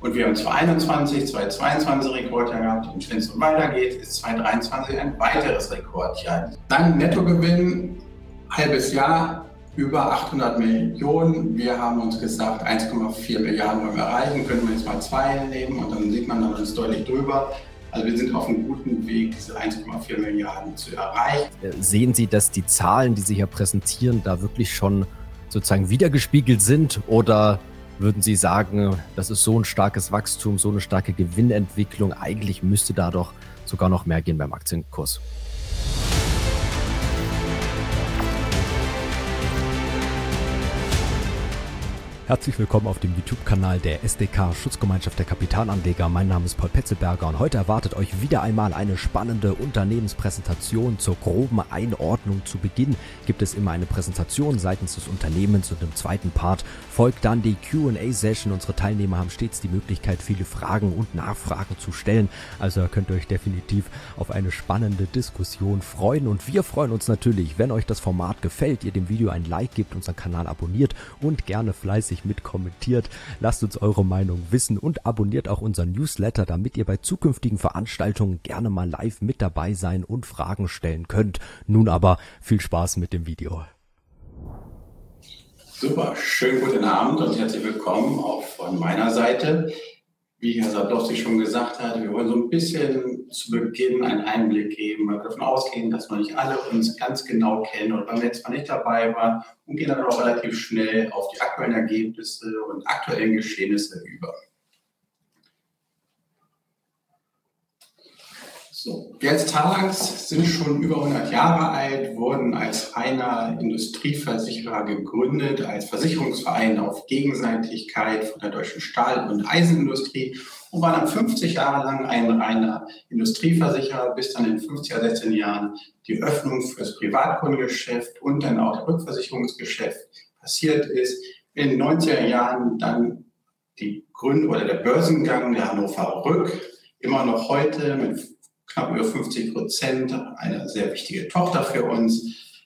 Und wir haben 2021, 2022 Rekordjahr gehabt. Und wenn es so weitergeht, ist 2023 ein weiteres Rekordjahr. Dann Nettogewinn, halbes Jahr, über 800 Millionen. Wir haben uns gesagt, 1,4 Milliarden wollen wir erreichen. Können wir jetzt mal zwei nehmen und dann sieht man, dann ist deutlich drüber. Also wir sind auf einem guten Weg, diese 1,4 Milliarden zu erreichen. Äh, sehen Sie, dass die Zahlen, die Sie hier präsentieren, da wirklich schon sozusagen wiedergespiegelt sind? Oder würden Sie sagen, das ist so ein starkes Wachstum, so eine starke Gewinnentwicklung, eigentlich müsste da doch sogar noch mehr gehen beim Aktienkurs? Herzlich willkommen auf dem YouTube-Kanal der SDK Schutzgemeinschaft der Kapitalanleger. Mein Name ist Paul Petzelberger und heute erwartet euch wieder einmal eine spannende Unternehmenspräsentation zur groben Einordnung. Zu Beginn gibt es immer eine Präsentation seitens des Unternehmens und im zweiten Part folgt dann die Q&A-Session. Unsere Teilnehmer haben stets die Möglichkeit, viele Fragen und Nachfragen zu stellen. Also könnt ihr euch definitiv auf eine spannende Diskussion freuen und wir freuen uns natürlich, wenn euch das Format gefällt, ihr dem Video ein Like gebt, unseren Kanal abonniert und gerne fleißig mit kommentiert. Lasst uns eure Meinung wissen und abonniert auch unseren Newsletter, damit ihr bei zukünftigen Veranstaltungen gerne mal live mit dabei sein und Fragen stellen könnt. Nun aber viel Spaß mit dem Video. Super, schönen guten Abend und herzlich willkommen auch von meiner Seite. Wie Herr Sadowski schon gesagt hat, wir wollen so ein bisschen zu Beginn einen Einblick geben, wir davon ausgehen, dass noch nicht alle uns ganz genau kennen oder beim letzten Mal nicht dabei waren und gehen dann auch relativ schnell auf die aktuellen Ergebnisse und aktuellen Geschehnisse über. So, wir als Talangs sind schon über 100 Jahre alt, wurden als reiner Industrieversicherer gegründet, als Versicherungsverein auf Gegenseitigkeit von der deutschen Stahl- und Eisenindustrie und waren dann 50 Jahre lang ein reiner Industrieversicherer, bis dann in 50er, 16 Jahren die Öffnung für das Privatkundengeschäft und dann auch das Rückversicherungsgeschäft passiert ist. In den 90er Jahren dann die Gründung oder der Börsengang der Hannover Rück, immer noch heute mit knapp über 50 Prozent, eine sehr wichtige Tochter für uns,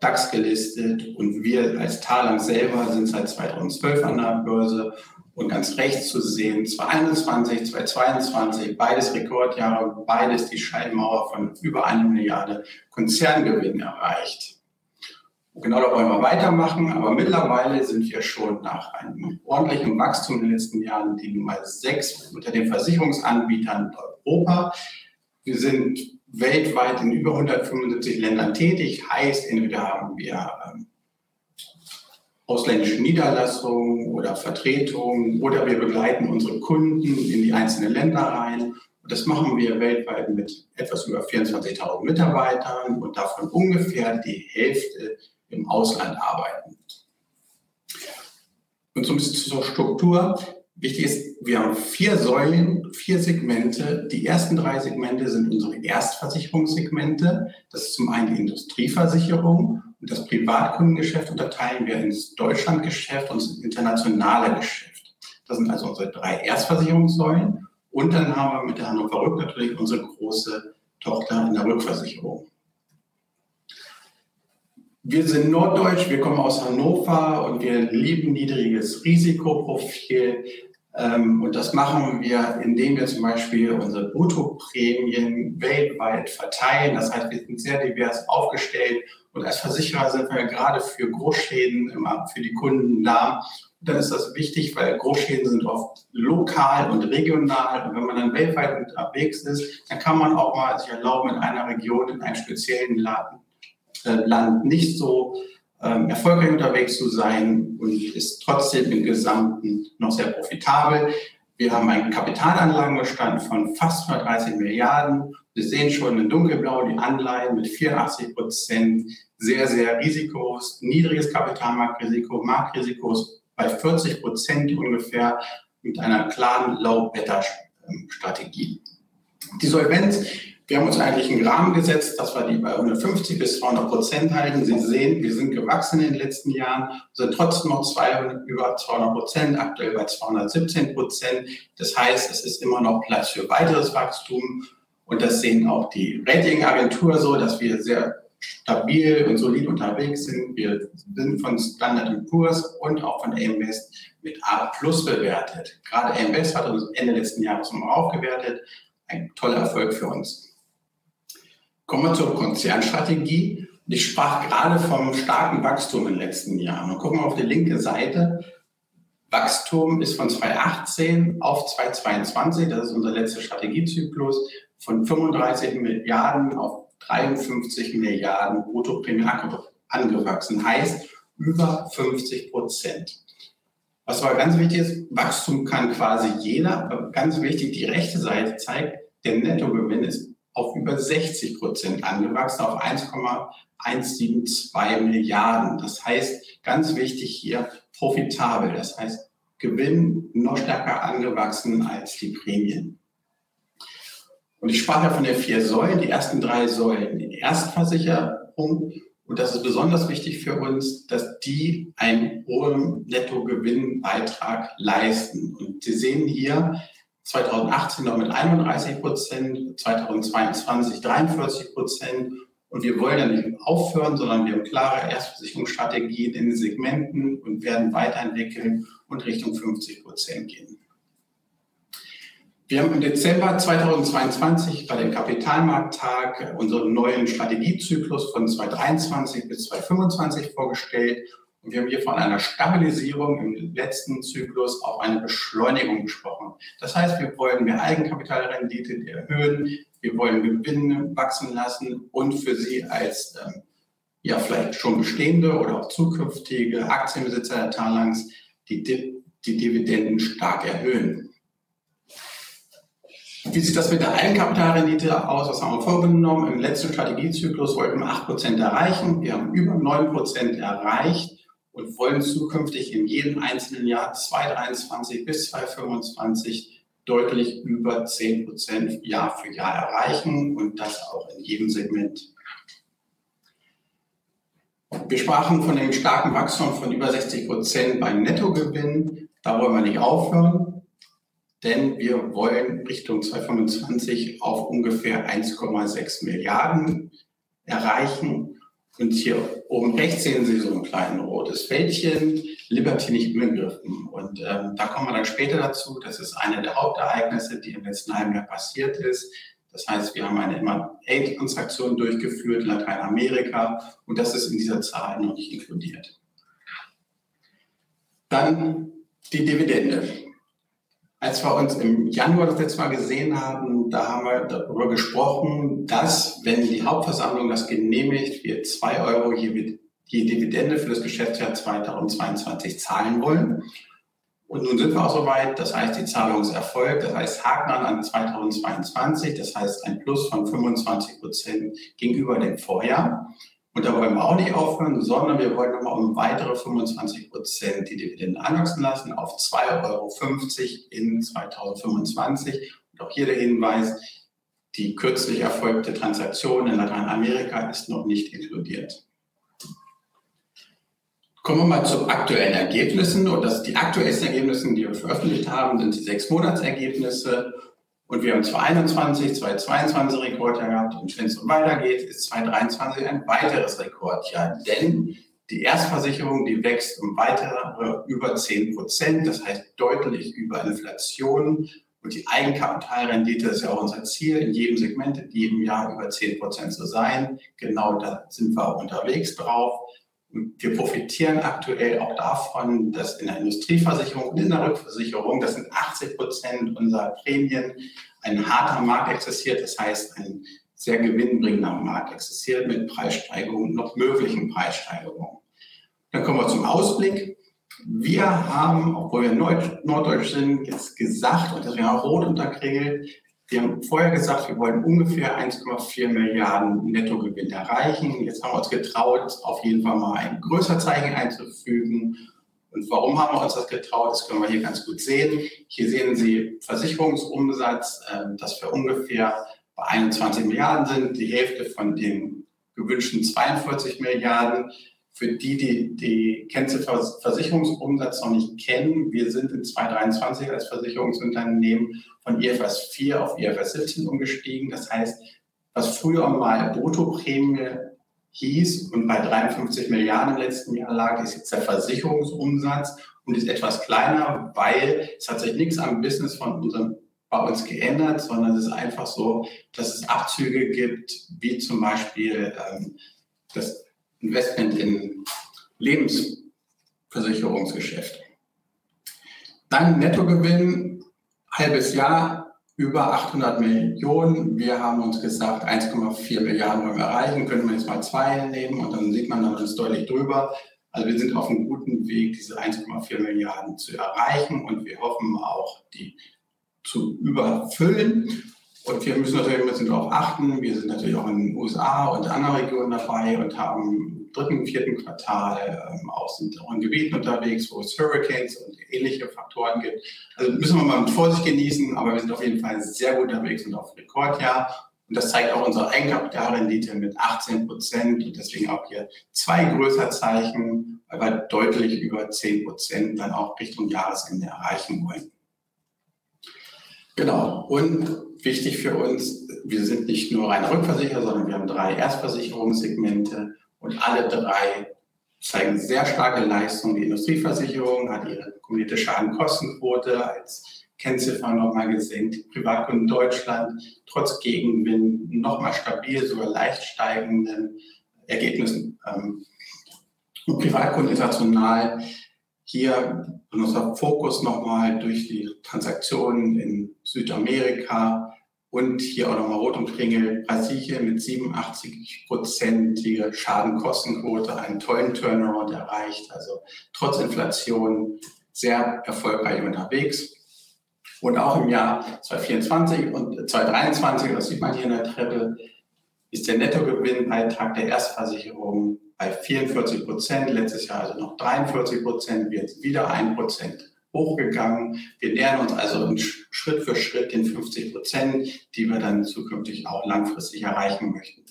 DAX gelistet und wir als Talang selber sind seit 2012 an der Börse und ganz rechts zu sehen 2021, 2022, beides Rekordjahre, beides die Scheinmauer von über eine Milliarde Konzerngewinn erreicht. Genau da wollen wir weitermachen, aber mittlerweile sind wir schon nach einem ordentlichen Wachstum in den letzten Jahren die Nummer sechs unter den Versicherungsanbietern in Europa. Wir sind weltweit in über 175 Ländern tätig. Heißt, entweder haben wir ähm, ausländische Niederlassungen oder Vertretungen oder wir begleiten unsere Kunden in die einzelnen Länder rein. Und das machen wir weltweit mit etwas über 24.000 Mitarbeitern und davon ungefähr die Hälfte im Ausland arbeiten. Und so ein bisschen zur Struktur. Wichtig ist, wir haben vier Säulen, vier Segmente. Die ersten drei Segmente sind unsere Erstversicherungssegmente. Das ist zum einen die Industrieversicherung und das Privatkundengeschäft unterteilen wir ins Deutschlandgeschäft und das internationale Geschäft. Das sind also unsere drei Erstversicherungssäulen. Und dann haben wir mit der Hannover Rück natürlich unsere große Tochter in der Rückversicherung. Wir sind norddeutsch, wir kommen aus Hannover und wir lieben niedriges Risikoprofil. Ähm, und das machen wir, indem wir zum Beispiel unsere Bruttoprämien weltweit verteilen. Das heißt, wir sind sehr divers aufgestellt und als Versicherer sind wir gerade für Großschäden immer für die Kunden da. Und dann ist das wichtig, weil Großschäden sind oft lokal und regional. Und wenn man dann weltweit unterwegs ist, dann kann man auch mal sich erlauben, in einer Region, in einem speziellen Laden Land nicht so ähm, erfolgreich unterwegs zu sein und ist trotzdem im Gesamten noch sehr profitabel. Wir haben einen Kapitalanlagenbestand von fast 130 Milliarden. Wir sehen schon in dunkelblau die Anleihen mit 84 Prozent, sehr, sehr risikos, niedriges Kapitalmarktrisiko, Marktrisiko bei 40 Prozent ungefähr mit einer klaren Low-Beta-Strategie. Die Solvenz wir haben uns eigentlich einen Rahmen gesetzt, dass wir die bei 150 bis 200 Prozent halten. Sie sehen, wir sind gewachsen in den letzten Jahren, sind trotzdem noch 200, über 200 Prozent, aktuell bei 217 Prozent. Das heißt, es ist immer noch Platz für weiteres Wachstum. Und das sehen auch die Ratingagentur so, dass wir sehr stabil und solid unterwegs sind. Wir sind von Standard Poor's und auch von AM mit A Plus bewertet. Gerade AM hat uns Ende letzten Jahres nochmal aufgewertet. Ein toller Erfolg für uns. Kommen wir zur Konzernstrategie. Ich sprach gerade vom starken Wachstum in den letzten Jahren. Und gucken wir auf die linke Seite. Wachstum ist von 2018 auf 2022, das ist unser letzter Strategiezyklus, von 35 Milliarden auf 53 Milliarden Bruttoprämie angewachsen. Heißt über 50 Prozent. Was aber ganz wichtig ist, Wachstum kann quasi jeder, aber ganz wichtig, die rechte Seite zeigt, der Nettogewinn ist auf über 60 Prozent angewachsen, auf 1,172 Milliarden. Das heißt, ganz wichtig hier, profitabel. Das heißt, Gewinn noch stärker angewachsen als die Prämien. Und ich sprach ja von den vier Säulen, die ersten drei Säulen. Die Erstversicherung, und das ist besonders wichtig für uns, dass die einen hohen Nettogewinnbeitrag leisten. Und Sie sehen hier 2018 noch mit 31 Prozent, 2022 43 Prozent. Und wir wollen ja nicht aufhören, sondern wir haben klare Erstversicherungsstrategien in den Segmenten und werden weiterentwickeln und Richtung 50 Prozent gehen. Wir haben im Dezember 2022 bei dem Kapitalmarkttag unseren neuen Strategiezyklus von 2023 bis 2025 vorgestellt. Und wir haben hier von einer Stabilisierung im letzten Zyklus auf eine Beschleunigung gesprochen. Das heißt, wir wollen mehr Eigenkapitalrendite erhöhen, wir wollen Gewinne wachsen lassen und für Sie als ähm, ja vielleicht schon bestehende oder auch zukünftige Aktienbesitzer der Talangs die, die Dividenden stark erhöhen. Wie sieht das mit der Eigenkapitalrendite aus? Was haben wir vorgenommen? Im letzten Strategiezyklus wollten wir 8% erreichen. Wir haben über 9% erreicht und wollen zukünftig in jedem einzelnen Jahr 2023 bis 2025 deutlich über 10% Jahr für Jahr erreichen und das auch in jedem Segment. Wir sprachen von dem starken Wachstum von über 60% beim Nettogewinn. Da wollen wir nicht aufhören denn wir wollen Richtung 2025 auf ungefähr 1,6 Milliarden erreichen. Und hier oben rechts sehen Sie so ein kleines rotes Fältchen, Liberty nicht begriffen. Und ähm, da kommen wir dann später dazu. Das ist eine der Hauptereignisse, die im letzten halben Jahr passiert ist. Das heißt, wir haben eine M&A-Transaktion durchgeführt in Lateinamerika und das ist in dieser Zahl noch nicht inkludiert. Dann die Dividende. Als wir uns im Januar das letzte Mal gesehen haben, da haben wir darüber gesprochen, dass, wenn die Hauptversammlung das genehmigt, wir zwei Euro je, je Dividende für das Geschäftsjahr 2022 zahlen wollen. Und nun sind wir auch soweit, das heißt, die Zahlung ist erfolgt, das heißt, Haken an 2022, das heißt ein Plus von 25 Prozent gegenüber dem Vorjahr. Und da wollen wir auch nicht aufhören, sondern wir wollen nochmal um weitere 25 Prozent die Dividenden anwachsen lassen auf 2,50 Euro in 2025. Und auch hier der Hinweis, die kürzlich erfolgte Transaktion in Lateinamerika ist noch nicht inkludiert. Kommen wir mal zu aktuellen Ergebnissen. Und das, die aktuellsten Ergebnisse, die wir veröffentlicht haben, sind die sechs Monatsergebnisse. Und wir haben 2021, 2022 Rekordjahr gehabt und wenn es so weitergeht, ist 2023 ein weiteres Rekordjahr. Denn die Erstversicherung, die wächst um weitere über 10 Prozent, das heißt deutlich über Inflation. Und die Eigenkapitalrendite ist ja auch unser Ziel, in jedem Segment in jedem Jahr über 10 Prozent zu sein. Genau da sind wir unterwegs drauf. Wir profitieren aktuell auch davon, dass in der Industrieversicherung und in der Rückversicherung, das sind 80 Prozent unserer Prämien, ein harter Markt existiert. Das heißt, ein sehr gewinnbringender Markt existiert mit Preissteigerungen, noch möglichen Preissteigerungen. Dann kommen wir zum Ausblick. Wir haben, obwohl wir Norddeutsch sind, jetzt gesagt, und deswegen auch rot unterkringelt, wir haben vorher gesagt, wir wollen ungefähr 1,4 Milliarden Nettogewinn erreichen. Jetzt haben wir uns getraut, auf jeden Fall mal ein größer Zeichen einzufügen. Und warum haben wir uns das getraut? Das können wir hier ganz gut sehen. Hier sehen Sie Versicherungsumsatz, ähm, das für ungefähr bei 21 Milliarden sind, die Hälfte von den gewünschten 42 Milliarden. Für die, die die Kennziffer Versicherungsumsatz noch nicht kennen, wir sind in 2023 als Versicherungsunternehmen von IFRS 4 auf IFRS 17 umgestiegen. Das heißt, was früher mal Bruttoprämie hieß und bei 53 Milliarden im letzten Jahr lag, ist jetzt der Versicherungsumsatz und ist etwas kleiner, weil es hat sich nichts am Business von unserem bei uns geändert, sondern es ist einfach so, dass es Abzüge gibt, wie zum Beispiel ähm, das Investment in Lebensversicherungsgeschäft. Dann Nettogewinn, halbes Jahr über 800 Millionen. Wir haben uns gesagt, 1,4 Milliarden wollen wir erreichen, können wir jetzt mal zwei nehmen und dann sieht man, dann ist deutlich drüber. Also wir sind auf einem guten Weg, diese 1,4 Milliarden zu erreichen und wir hoffen auch, die zu überfüllen. Und wir müssen natürlich ein bisschen darauf achten. Wir sind natürlich auch in den USA und anderen Regionen dabei und haben im dritten, vierten Quartal ähm, auch sind auch in Gebieten unterwegs, wo es Hurricanes und ähnliche Faktoren gibt. Also müssen wir mal mit Vorsicht genießen, aber wir sind auf jeden Fall sehr gut unterwegs und auf Rekordjahr. Und das zeigt auch unsere Eigenkapitalrendite mit 18 Prozent und deswegen auch hier zwei größer Zeichen, weil wir deutlich über 10 Prozent dann auch Richtung Jahresende erreichen wollen. Genau. Und wichtig für uns, wir sind nicht nur reine Rückversicherer, sondern wir haben drei Erstversicherungssegmente und alle drei zeigen sehr starke Leistungen. Die Industrieversicherung hat ihre kumulierte Schadenkostenquote als Kennziffer nochmal gesenkt. Privatkunden Deutschland trotz Gegenwind nochmal stabil, sogar leicht steigenden Ergebnissen. Ähm, und Privatkunden international hier unser Fokus nochmal durch die Transaktionen in Südamerika und hier auch nochmal Rot und Kringel Brasilien mit 87-prozentige Schadenkostenquote, einen tollen Turnaround erreicht, also trotz Inflation sehr erfolgreich unterwegs. Und auch im Jahr 2024 und 2023, das sieht man hier in der Treppe, ist der Nettogewinnbeitrag der Erstversicherung bei 44 Prozent, letztes Jahr also noch 43 Prozent, wird wieder ein Prozent hochgegangen. Wir nähern uns also Schritt für Schritt den 50 Prozent, die wir dann zukünftig auch langfristig erreichen möchten.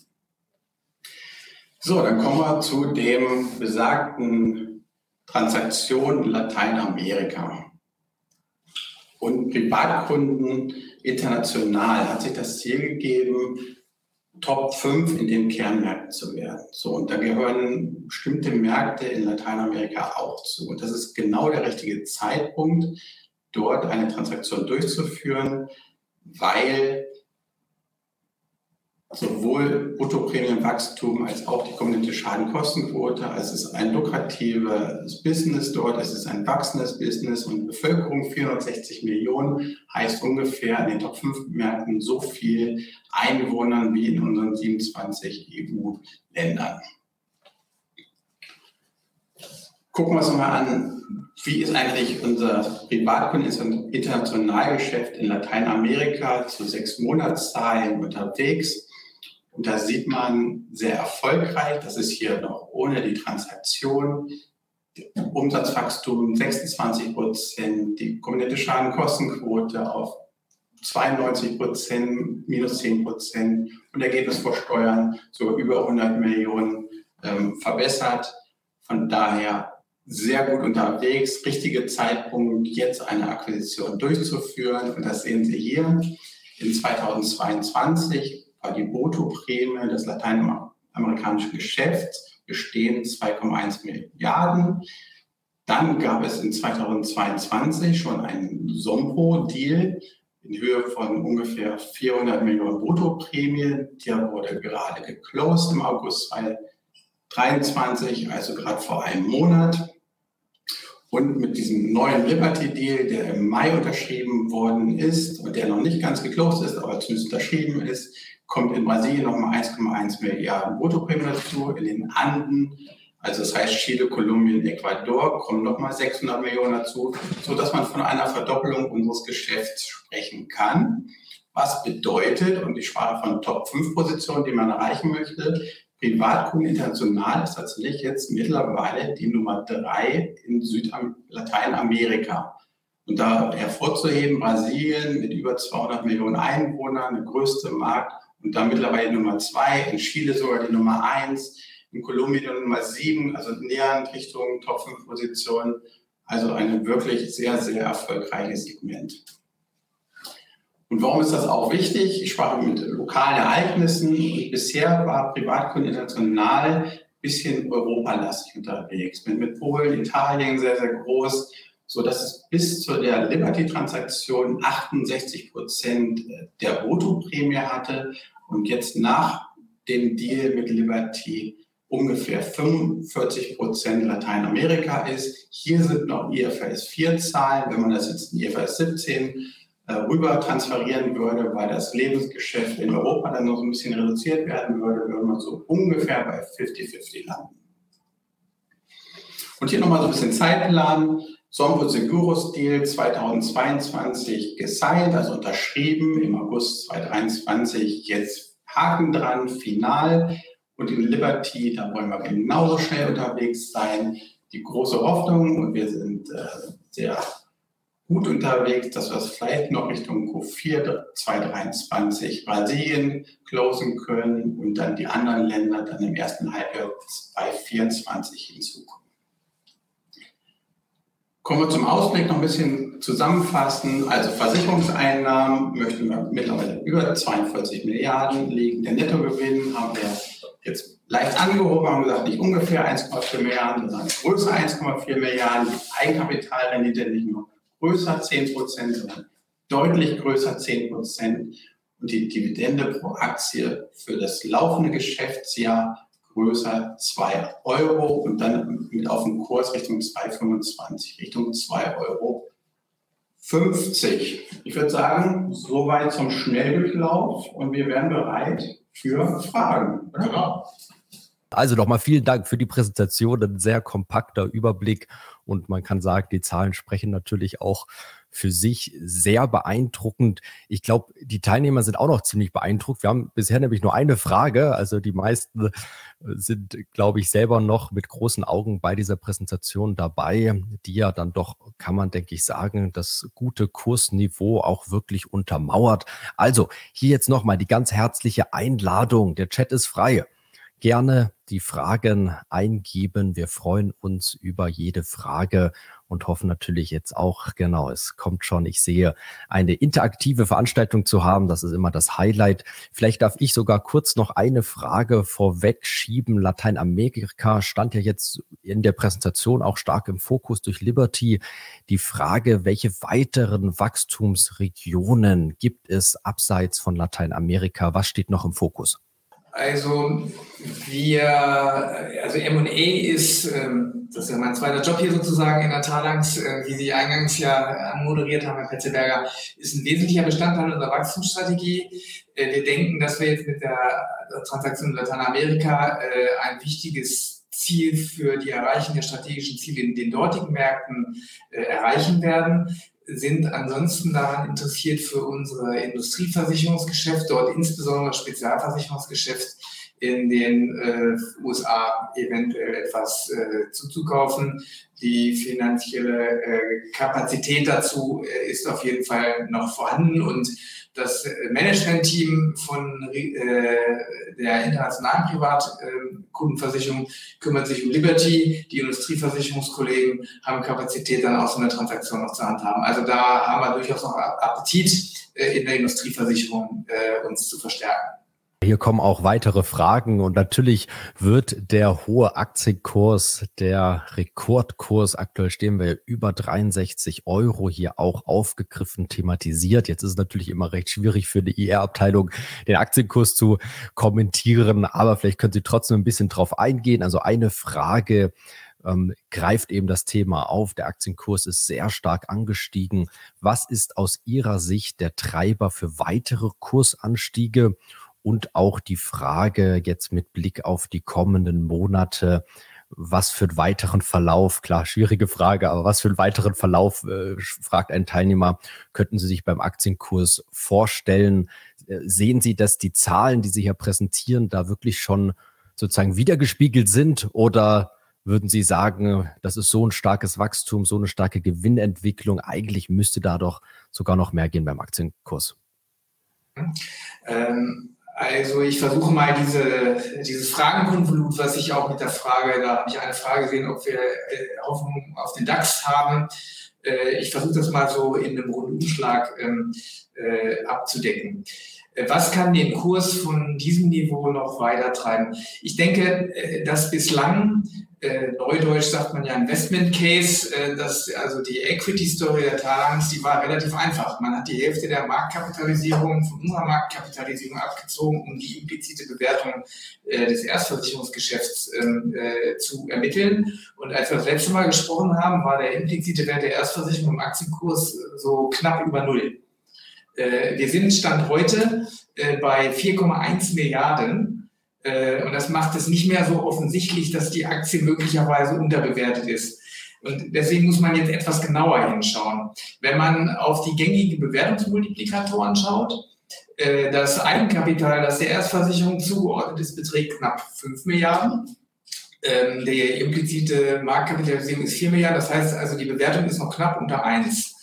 So, dann kommen wir zu dem besagten Transaktion Lateinamerika. Und Privatkunden international hat sich das Ziel gegeben, Top 5 in den Kernmärkten zu werden. So, und da gehören bestimmte Märkte in Lateinamerika auch zu. Und das ist genau der richtige Zeitpunkt, dort eine Transaktion durchzuführen, weil sowohl Bruttoprämienwachstum als auch die kombinierte Schadenkostenquote. Also es ist ein lukratives Business dort, es ist ein wachsendes Business und Bevölkerung 460 Millionen heißt ungefähr in den Top 5 Märkten so viel Einwohnern wie in unseren 27 EU-Ländern. Gucken wir uns mal an, wie ist eigentlich unser Privatkunden Internationalgeschäft in Lateinamerika zu sechs Monatszahlen unterwegs. Und da sieht man sehr erfolgreich, das ist hier noch ohne die Transaktion, Umsatzwachstum 26 Prozent, die kombinierte Schadenkostenquote auf 92 Prozent, minus 10 Prozent und Ergebnis vor Steuern sogar über 100 Millionen ähm, verbessert. Von daher sehr gut unterwegs, richtige Zeitpunkt, jetzt eine Akquisition durchzuführen. Und das sehen Sie hier. In 2022 war die Bruttoprämie des lateinamerikanischen Geschäfts bestehen 2,1 Milliarden. Dann gab es in 2022 schon einen Sombro-Deal in Höhe von ungefähr 400 Millionen Bruttoprämie. Der wurde gerade geclosed im August 2023, also gerade vor einem Monat. Und mit diesem neuen Liberty Deal, der im Mai unterschrieben worden ist und der noch nicht ganz geclosed ist, aber zumindest unterschrieben ist, kommt in Brasilien nochmal 1,1 Milliarden Bruttoprämie dazu. In den Anden, also das heißt Chile, Kolumbien, Ecuador, kommen nochmal 600 Millionen dazu, sodass man von einer Verdoppelung unseres Geschäfts sprechen kann. Was bedeutet, und ich sprach von Top 5 Positionen, die man erreichen möchte, Privatkunden international ist tatsächlich jetzt mittlerweile die Nummer 3 in Süd-Lateinamerika. Und da hervorzuheben, Brasilien mit über 200 Millionen Einwohnern, der größte Markt, und dann mittlerweile Nummer zwei, in Chile sogar die Nummer eins, in Kolumbien Nummer sieben, also nähernd Richtung Top 5 Position. Also ein wirklich sehr, sehr erfolgreiches Segment. Und warum ist das auch wichtig? Ich sprach mit lokalen Ereignissen bisher war Privatkunden international ein bisschen europalastig unterwegs. Mit, mit Polen, Italien sehr, sehr groß, so dass es bis zu der Liberty-Transaktion 68 Prozent der Bruttoprämie hatte und jetzt nach dem Deal mit Liberty ungefähr 45 Prozent Lateinamerika ist. Hier sind noch IFRS 4 Zahlen. Wenn man das jetzt in IFRS 17 äh, rüber transferieren würde, weil das Lebensgeschäft in Europa dann noch so ein bisschen reduziert werden würde, würde man so ungefähr bei 50-50 landen. Und hier nochmal so ein bisschen Zeitplan. Sombo Seguros Deal 2022 gesigned, also unterschrieben im August 2023, jetzt Haken dran, final. Und in Liberty, da wollen wir genauso schnell unterwegs sein. Die große Hoffnung, und wir sind äh, sehr gut unterwegs, dass wir es vielleicht noch Richtung Q4 2023 Brasilien closen können und dann die anderen Länder dann im ersten Halbjahr 2024 hinzukommen. Kommen wir zum Ausblick noch ein bisschen zusammenfassen. Also Versicherungseinnahmen möchten wir mittlerweile über 42 Milliarden liegen. Der Nettogewinn haben wir jetzt leicht angehoben, haben gesagt, nicht ungefähr 1,4 Milliarden, sondern größer 1,4 Milliarden. Die Eigenkapitalrendite nicht nur größer 10 Prozent, sondern deutlich größer 10 Prozent. Und die Dividende pro Aktie für das laufende Geschäftsjahr größer 2 Euro und dann mit auf dem Kurs Richtung 2,25, Richtung 2,50 Euro. Ich würde sagen, soweit zum Schnelldurchlauf und wir wären bereit für Fragen. Genau. Also nochmal vielen Dank für die Präsentation, ein sehr kompakter Überblick und man kann sagen, die Zahlen sprechen natürlich auch für sich sehr beeindruckend. Ich glaube, die Teilnehmer sind auch noch ziemlich beeindruckt. Wir haben bisher nämlich nur eine Frage. Also die meisten sind, glaube ich, selber noch mit großen Augen bei dieser Präsentation dabei, die ja dann doch, kann man, denke ich, sagen, das gute Kursniveau auch wirklich untermauert. Also hier jetzt nochmal die ganz herzliche Einladung. Der Chat ist frei gerne die Fragen eingeben. Wir freuen uns über jede Frage und hoffen natürlich jetzt auch, genau, es kommt schon, ich sehe, eine interaktive Veranstaltung zu haben. Das ist immer das Highlight. Vielleicht darf ich sogar kurz noch eine Frage vorweg schieben. Lateinamerika stand ja jetzt in der Präsentation auch stark im Fokus durch Liberty. Die Frage, welche weiteren Wachstumsregionen gibt es abseits von Lateinamerika? Was steht noch im Fokus? Also wir, also M&A ist, ähm, das ist ja mein zweiter Job hier sozusagen in der Talangs, äh, wie Sie eingangs ja anmoderiert haben, Herr Petzelberger, ist ein wesentlicher Bestandteil unserer Wachstumsstrategie. Äh, wir denken, dass wir jetzt mit der Transaktion in Lateinamerika äh, ein wichtiges Ziel für die Erreichung der strategischen Ziele in den dortigen Märkten erreichen werden sind ansonsten daran interessiert für unsere Industrieversicherungsgeschäft, dort insbesondere Spezialversicherungsgeschäft in den äh, USA eventuell etwas äh, zuzukaufen. Die finanzielle äh, Kapazität dazu äh, ist auf jeden Fall noch vorhanden und das Management-Team von äh, der internationalen Privatkundenversicherung kümmert sich um Liberty. Die Industrieversicherungskollegen haben Kapazität, dann auch so eine Transaktion noch zur Hand haben. Also da haben wir durchaus noch Appetit äh, in der Industrieversicherung äh, uns zu verstärken. Hier kommen auch weitere Fragen und natürlich wird der hohe Aktienkurs, der Rekordkurs, aktuell stehen wir über 63 Euro hier auch aufgegriffen, thematisiert. Jetzt ist es natürlich immer recht schwierig für die IR-Abteilung, den Aktienkurs zu kommentieren, aber vielleicht können Sie trotzdem ein bisschen drauf eingehen. Also eine Frage, ähm, greift eben das Thema auf. Der Aktienkurs ist sehr stark angestiegen. Was ist aus Ihrer Sicht der Treiber für weitere Kursanstiege? Und auch die Frage jetzt mit Blick auf die kommenden Monate, was für einen weiteren Verlauf, klar, schwierige Frage, aber was für einen weiteren Verlauf, äh, fragt ein Teilnehmer, könnten Sie sich beim Aktienkurs vorstellen? Äh, sehen Sie, dass die Zahlen, die Sie hier präsentieren, da wirklich schon sozusagen wiedergespiegelt sind oder würden Sie sagen, das ist so ein starkes Wachstum, so eine starke Gewinnentwicklung, eigentlich müsste da doch sogar noch mehr gehen beim Aktienkurs? Ähm, Also ich versuche mal diese, dieses Fragenkonvolut, was ich auch mit der Frage, da habe ich eine Frage gesehen, ob wir äh, Hoffnung auf den DAX haben. Äh, ich versuche das mal so in einem Rundumschlag ähm, äh, abzudecken. Äh, was kann den Kurs von diesem Niveau noch weiter treiben? Ich denke, äh, dass bislang äh, Neudeutsch sagt man ja Investment Case, äh, dass also die Equity-Story der Talangs, die war relativ einfach. Man hat die Hälfte der Marktkapitalisierung von unserer Marktkapitalisierung abgezogen, um die implizite Bewertung äh, des Erstversicherungsgeschäfts ähm, äh, zu ermitteln. Und als wir das letzte Mal gesprochen haben, war der implizite Wert der Erstversicherung im Aktienkurs so knapp über Null. Äh, wir sind Stand heute äh, bei 4,1 Milliarden äh, und das macht es nicht mehr so offensichtlich, dass die Aktie möglicherweise unterbewertet ist. Und deswegen muss man jetzt etwas genauer hinschauen. Wenn man auf die gängigen Bewertungsmultiplikatoren schaut, äh, das Eigenkapital, das der Erstversicherung zugeordnet ist, beträgt knapp 5 Milliarden. Ähm, die implizite Marktkapitalisierung ist 4 Milliarden. Das heißt also, die Bewertung ist noch knapp unter 1.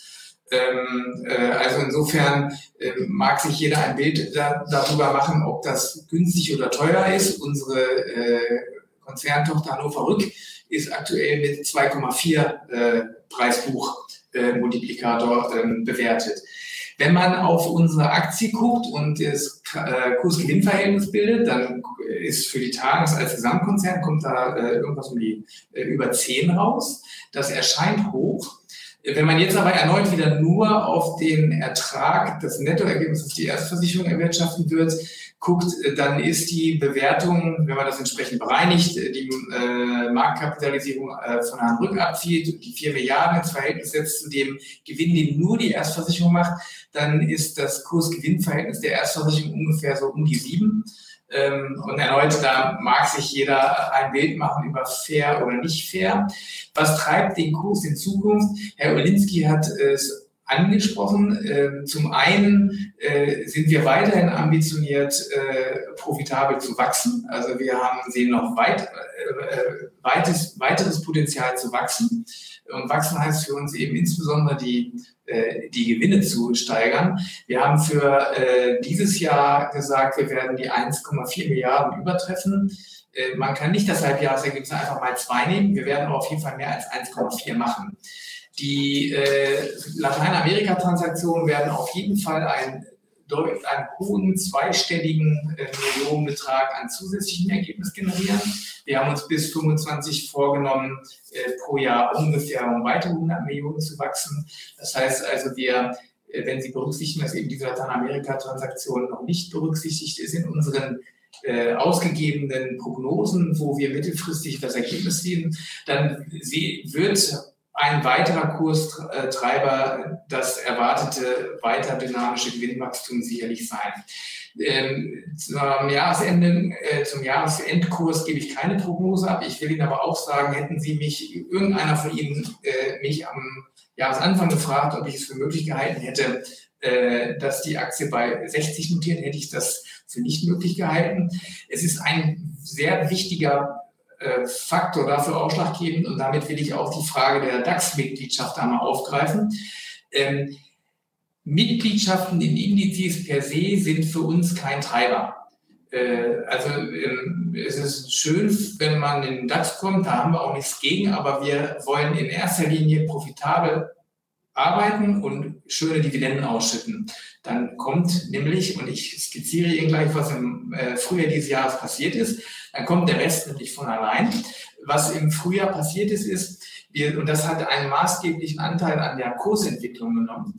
Ähm, äh, also insofern äh, mag sich jeder ein Bild da, darüber machen, ob das günstig oder teuer ist. Unsere äh, Konzerntochter Hannover Rück ist aktuell mit 2,4 äh, Preisbuch-Multiplikator ähm, bewertet. Wenn man auf unsere Aktie guckt und das äh, Kurs-Gewinn-Verhältnis bildet, dann ist für die Tages als Gesamtkonzern kommt da äh, irgendwas um die äh, über 10 raus. Das erscheint hoch. Wenn man jetzt aber erneut wieder nur auf den Ertrag, das Nettoergebnis, das die Erstversicherung erwirtschaften wird, guckt, dann ist die Bewertung, wenn man das entsprechend bereinigt, die äh, Marktkapitalisierung äh, von Herrn Rück abzieht, die 4 Milliarden ins Verhältnis setzt zu dem Gewinn, den nur die Erstversicherung macht, dann ist das Kurs-Gewinn-Verhältnis der Erstversicherung ungefähr so um die 7. Ähm, und erneut, da mag sich jeder ein Bild machen über fair oder nicht fair. Was treibt den Kurs in Zukunft? Herr Olinski hat es angesprochen. Ähm, zum einen äh, sind wir weiterhin ambitioniert, äh, profitabel zu wachsen. Also wir haben, sehen noch weit, äh, weites, weiteres Potenzial zu wachsen. Und wachsen heißt für uns eben insbesondere die, äh, die Gewinne zu steigern. Wir haben für äh, dieses Jahr gesagt, wir werden die 1,4 Milliarden übertreffen. Äh, man kann nicht das Halbjahresergebnis einfach mal zwei nehmen. Wir werden auf jeden Fall mehr als 1,4 machen. Die äh, Lateinamerika-Transaktionen werden auf jeden Fall ein einen hohen zweistelligen äh, Millionenbetrag an zusätzlichen Ergebnis generieren. Wir haben uns bis 25 vorgenommen, äh, pro Jahr ungefähr um weitere 100 Millionen zu wachsen. Das heißt also, wir, äh, wenn Sie berücksichtigen, dass eben diese Lateinamerika-Transaktion noch nicht berücksichtigt ist in unseren äh, ausgegebenen Prognosen, wo wir mittelfristig das Ergebnis sehen, dann wird ein weiterer Kurstreiber das erwartete weiter dynamische Gewinnwachstum sicherlich sein. Ähm, zum Jahresende, äh, zum Jahresendkurs gebe ich keine Prognose ab. Ich will Ihnen aber auch sagen, hätten Sie mich, irgendeiner von Ihnen äh, mich am Jahresanfang gefragt, ob ich es für möglich gehalten hätte, äh, dass die Aktie bei 60 notiert, hätte ich das für nicht möglich gehalten. Es ist ein sehr wichtiger Faktor dafür ausschlaggebend und damit will ich auch die Frage der DAX-Mitgliedschaft einmal aufgreifen. Ähm, Mitgliedschaften in Indizes per se sind für uns kein Treiber. Äh, also ähm, es ist schön, wenn man in den DAX kommt, da haben wir auch nichts gegen, aber wir wollen in erster Linie profitabel arbeiten und schöne Dividenden ausschütten. Dann kommt nämlich, und ich skizziere Ihnen gleich, was im äh, Frühjahr dieses Jahres passiert ist, dann kommt der Rest nämlich von allein. Was im Frühjahr passiert ist, ist, und das hat einen maßgeblichen Anteil an der Kursentwicklung genommen.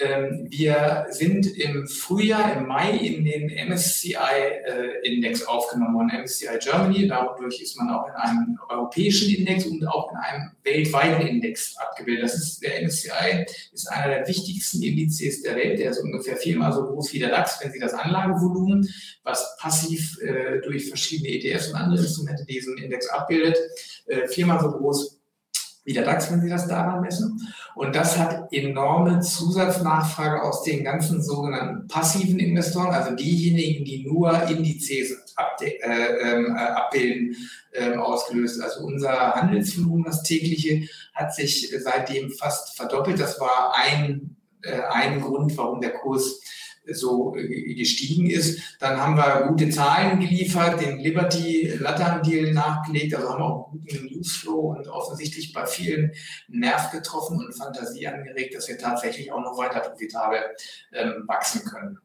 Ähm, wir sind im Frühjahr, im Mai in den MSCI-Index äh, aufgenommen worden, MSCI Germany. Dadurch ist man auch in einem europäischen Index und auch in einem weltweiten Index abgebildet. Das ist der MSCI, ist einer der wichtigsten Indizes der Welt. Der ist ungefähr viermal so groß wie der DAX, wenn Sie das Anlagevolumen, was passiv äh, durch verschiedene ETFs und andere Instrumente diesen Index abbildet, äh, viermal so groß wie der DAX, wenn Sie das daran messen. Und das hat enorme Zusatznachfrage aus den ganzen sogenannten passiven Investoren, also diejenigen, die nur Indizes äh, ähm, äh, abbilden, äh, ausgelöst. Also unser Handelsvolumen, das tägliche, hat sich seitdem fast verdoppelt. Das war ein, äh, ein Grund, warum der Kurs so äh, gestiegen ist. Dann haben wir gute Zahlen geliefert, den Liberty Latam Deal nachgelegt, also haben auch einen guten Newsflow und offensichtlich bei vielen Nerv getroffen und Fantasie angeregt, dass wir tatsächlich auch noch weiter profitabel ähm, wachsen können.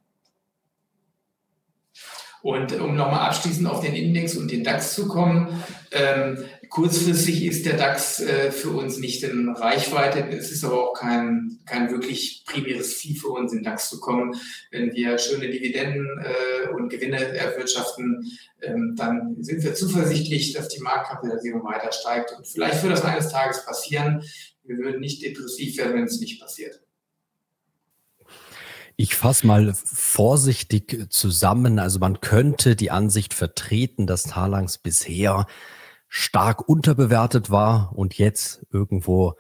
Und um nochmal abschließend auf den Index und den DAX zu kommen, ähm, kurzfristig ist der DAX äh, für uns nicht in Reichweite. Es ist aber auch kein, kein wirklich primäres Ziel für uns, in DAX zu kommen. Wenn wir schöne Dividenden äh, und Gewinne erwirtschaften, ähm, dann sind wir zuversichtlich, dass die Marktkapitalisierung weiter steigt. Und vielleicht wird das eines Tages passieren. Wir würden nicht depressiv werden, wenn es nicht passiert. Ich fasse mal vorsichtig zusammen. Also man könnte die Ansicht vertreten, dass Talangs bisher stark unterbewertet war und jetzt irgendwo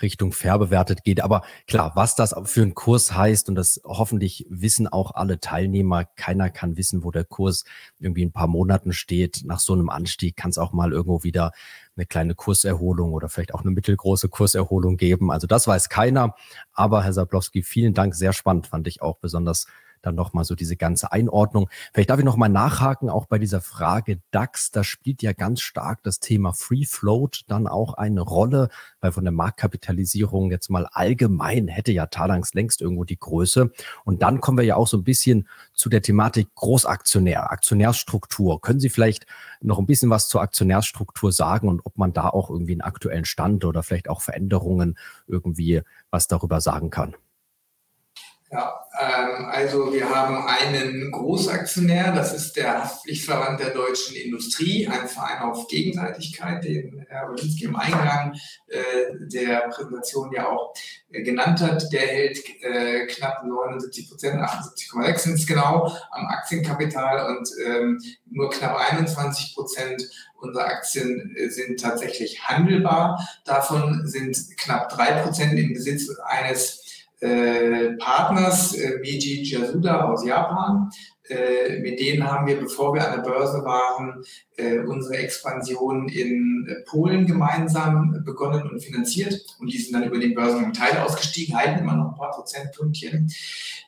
Richtung fair bewertet geht. Aber klar, was das für einen Kurs heißt und das hoffentlich wissen auch alle Teilnehmer. Keiner kann wissen, wo der Kurs irgendwie in ein paar Monaten steht. Nach so einem Anstieg kann es auch mal irgendwo wieder eine kleine Kurserholung oder vielleicht auch eine mittelgroße Kurserholung geben. Also das weiß keiner. Aber Herr Sablowski, vielen Dank. Sehr spannend fand ich auch besonders dann nochmal so diese ganze Einordnung. Vielleicht darf ich nochmal nachhaken, auch bei dieser Frage DAX, da spielt ja ganz stark das Thema Free Float dann auch eine Rolle, weil von der Marktkapitalisierung jetzt mal allgemein hätte ja Talangs längst irgendwo die Größe. Und dann kommen wir ja auch so ein bisschen zu der Thematik Großaktionär, Aktionärsstruktur. Können Sie vielleicht noch ein bisschen was zur Aktionärsstruktur sagen und ob man da auch irgendwie einen aktuellen Stand oder vielleicht auch Veränderungen irgendwie was darüber sagen kann? Ja, ähm, also wir haben einen Großaktionär, das ist der Haftpflichtverband der deutschen Industrie, ein Verein auf Gegenseitigkeit, den Herr Wolinski im Eingang äh, der Präsentation ja auch äh, genannt hat. Der hält äh, knapp 79 Prozent, 78,6 sind es genau, am Aktienkapital und ähm, nur knapp 21 Prozent unserer Aktien äh, sind tatsächlich handelbar. Davon sind knapp drei Prozent im Besitz eines Partners, äh, Meiji Jasuda aus Japan. Äh, mit denen haben wir, bevor wir an der Börse waren, äh, unsere Expansion in äh, Polen gemeinsam begonnen und finanziert. Und die sind dann über den Börsengang Teil ausgestiegen, halten immer noch ein paar Prozentpünktchen.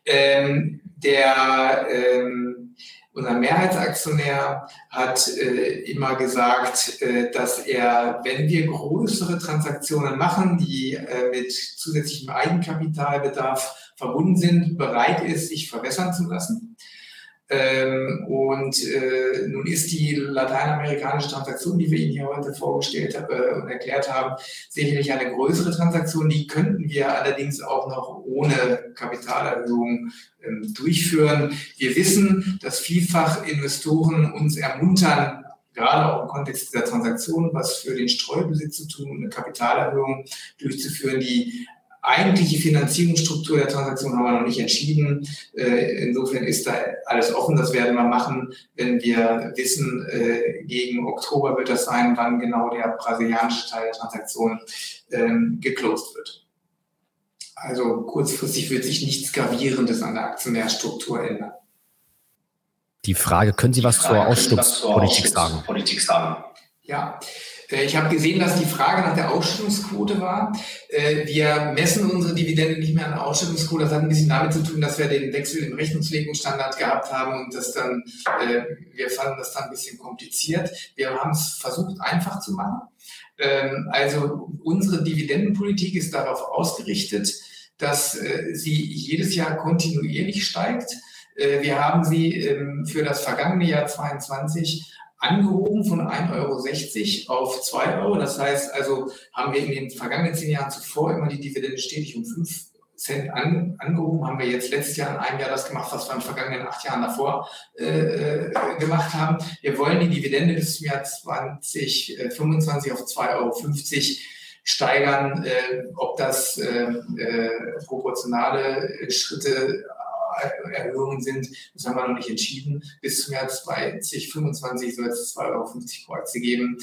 Ähm, der ähm, unser Mehrheitsaktionär hat äh, immer gesagt, äh, dass er, wenn wir größere Transaktionen machen, die äh, mit zusätzlichem Eigenkapitalbedarf verbunden sind, bereit ist, sich verwässern zu lassen. Ähm, und äh, nun ist die lateinamerikanische Transaktion, die wir Ihnen hier heute vorgestellt äh, und erklärt haben, sicherlich eine größere Transaktion. Die könnten wir allerdings auch noch ohne Kapitalerhöhung ähm, durchführen. Wir wissen, dass vielfach Investoren uns ermuntern, gerade auch im Kontext dieser Transaktion, was für den Streubesitz zu tun, eine Kapitalerhöhung durchzuführen, die eigentliche Finanzierungsstruktur der Transaktion haben wir noch nicht entschieden. Äh, insofern ist da alles offen. Das werden wir machen, wenn wir wissen, äh, gegen Oktober wird das sein, wann genau der brasilianische Teil der Transaktion ähm, geclosed wird. Also kurzfristig wird sich nichts Gravierendes an der Aktionärstruktur ändern. Die Frage, können Sie was zur Ausstiegspolitik sagen? sagen? Ja, ich habe gesehen, dass die Frage nach der Ausschüttungsquote war. Äh, wir messen unsere Dividende nicht mehr an der Ausschüttungsquote. Das hat ein bisschen damit zu tun, dass wir den Wechsel im Rechnungslegungsstandard gehabt haben und das dann, äh, wir fanden das dann ein bisschen kompliziert. Wir haben es versucht, einfach zu machen. Ähm, also unsere Dividendenpolitik ist darauf ausgerichtet, dass sie jedes Jahr kontinuierlich steigt. Wir haben sie ähm, für das vergangene Jahr 22 angehoben von 1,60 Euro auf 2 Euro. Das heißt also, haben wir in den vergangenen zehn Jahren zuvor immer die Dividende stetig um 5 Cent an, angehoben. Haben wir jetzt letztes Jahr in einem Jahr das gemacht, was wir in den vergangenen acht Jahren davor äh, äh gemacht haben. Wir wollen die Dividende bis zum Jahr 2025 auf 2,50 Euro steigern. Äh, ob das äh, äh proportionale Schritte Erhöhungen sind, das haben wir noch nicht entschieden. Bis zum Jahr 2025 soll es 2,50 Euro pro Aktie geben.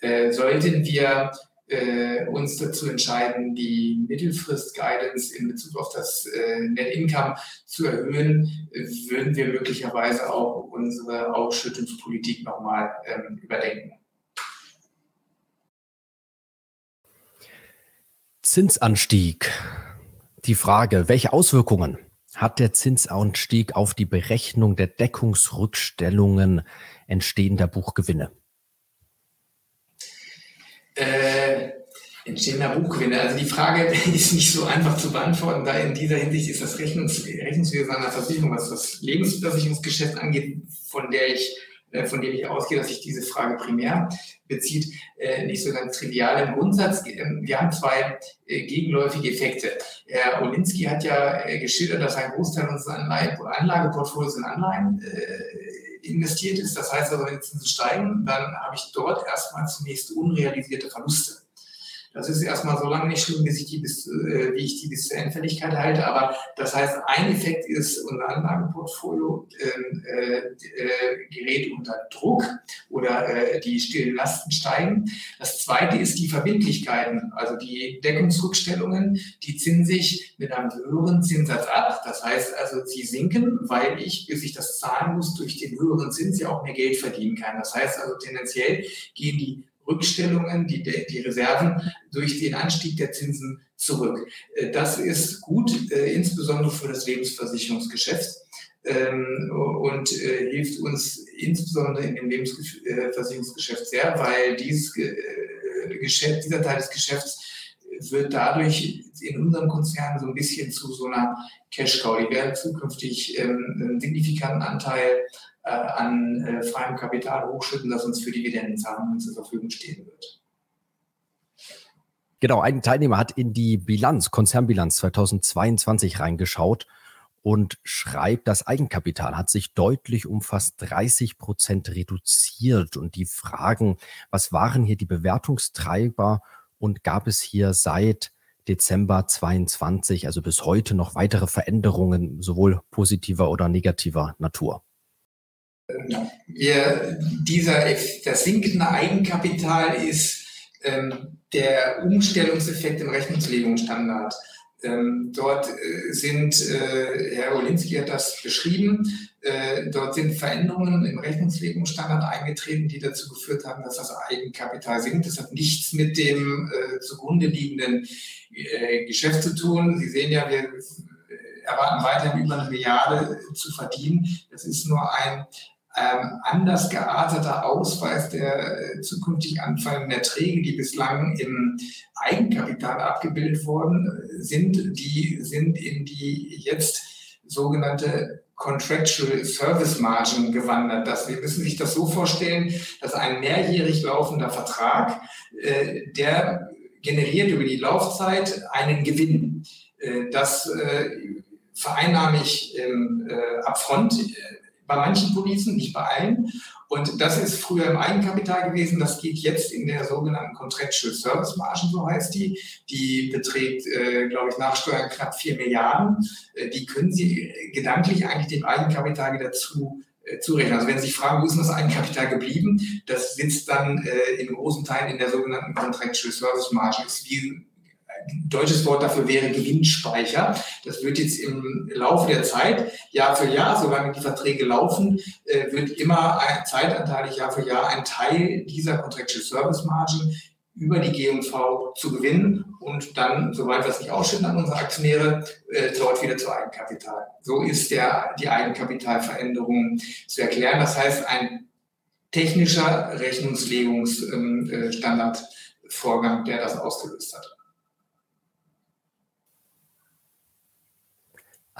Äh, sollten wir äh, uns dazu entscheiden, die Mittelfrist-Guidance in Bezug auf das äh, Net Income zu erhöhen, würden wir möglicherweise auch unsere Ausschüttungspolitik nochmal ähm, überdenken. Zinsanstieg. Die Frage, welche Auswirkungen hat der Zinsanstieg auf die Berechnung der Deckungsrückstellungen entstehender Buchgewinne? Äh, entstehender Buchgewinne. Also die Frage ist nicht so einfach zu beantworten, da in dieser Hinsicht ist das Rechnungs Rechnungswesen einer Versicherung, was das Lebensversicherungsgeschäft angeht, von der ich von dem ich ausgehe, dass sich diese Frage primär bezieht, äh, nicht so ganz trivial im Grundsatz. Ähm, wir haben zwei äh, gegenläufige Effekte. Herr Olinski hat ja geschildert, dass ein Großteil unseres Anlageportfolios in Anleihen investiert ist. Das heißt also, wenn die Zinsen steigen, dann habe ich dort erstmal zunächst unrealisierte Verluste. Das ist erstmal so lange nicht schlimm, bis ich die bis, äh, wie ich die bis zur Endfälligkeit halte. Aber das heißt, ein Effekt ist, unser Anlageportfolio ähm, äh, äh, gerät unter Druck oder äh, die stillen Lasten steigen. Das zweite ist die Verbindlichkeiten, also die Deckungsrückstellungen, die ziehen sich mit einem höheren Zinssatz ab. Das heißt also, sie sinken, weil ich, bis ich das zahlen muss, durch den höheren Zins ja auch mehr Geld verdienen kann. Das heißt also, tendenziell gehen die Rückstellungen, die, die Reserven durch den Anstieg der Zinsen zurück. Äh, das ist gut, äh, insbesondere für das Lebensversicherungsgeschäft ähm, und äh, hilft uns insbesondere in dem Lebensversicherungsgeschäft sehr, weil dieses Geschäft, dieser Teil des Geschäfts wird dadurch in unserem Konzern so ein bisschen zu so einer Cash-Cow. Die werden zukünftig ähm, einen signifikanten Anteil äh, an äh, freiem Kapital hochschütten, das uns für Dividendenzahlungen zur Verfügung stehen wird. Genau, ein Teilnehmer hat in die Bilanz, Konzernbilanz 2022 reingeschaut und schreibt, das Eigenkapital hat sich deutlich um fast 30 Prozent reduziert. Und die Fragen, was waren hier die Bewertungstreiber und gab es hier seit Dezember 22, also bis heute noch weitere Veränderungen, sowohl positiver oder negativer Natur? Wir, dieser, das sinkende Eigenkapital ist ähm, der Umstellungseffekt im Rechnungslegungsstandard. Ähm, dort äh, sind, äh, Herr Olinski hat das beschrieben, äh, dort sind Veränderungen im Rechnungslegungsstandard eingetreten, die dazu geführt haben, dass das Eigenkapital sinkt. Das hat nichts mit dem äh, zugrunde liegenden äh, Geschäft zu tun. Sie sehen ja, wir erwarten weiterhin über eine Milliarde zu verdienen. Das ist nur ein ähm, anders gearteter Ausweis der äh, zukünftig anfallenden Erträge, die bislang im Eigenkapital abgebildet worden äh, sind, die sind in die jetzt sogenannte Contractual Service Margin gewandert. Das, wir müssen sich das so vorstellen, dass ein mehrjährig laufender Vertrag, äh, der generiert über die Laufzeit einen Gewinn. Äh, das äh, vereinnahme ich ähm, äh, upfront bei manchen Policen, nicht bei allen. Und das ist früher im Eigenkapital gewesen. Das geht jetzt in der sogenannten Contractual Service Margin, so heißt die. Die beträgt, äh, glaube ich, nach Steuern knapp 4 Milliarden. Äh, die können Sie gedanklich eigentlich dem Eigenkapital wieder zu äh, zurechnen. Also wenn Sie sich fragen, wo ist das Eigenkapital geblieben, das sitzt dann äh, in großen Teilen in der sogenannten Contractual Service Margin. Ist wie deutsches Wort dafür wäre Gewinnspeicher. Das wird jetzt im Laufe der Zeit, Jahr für Jahr, solange die Verträge laufen, äh, wird immer ein, zeitanteilig Jahr für Jahr ein Teil dieser Contractual Service Margin über die G&V zu gewinnen und dann, soweit wir es nicht ausschütten an unsere Aktionäre, äh, dort wieder zu Eigenkapital. So ist der, die Eigenkapitalveränderung zu erklären. Das heißt, ein technischer Rechnungslegungsstandardvorgang, ähm, äh, der das ausgelöst hat.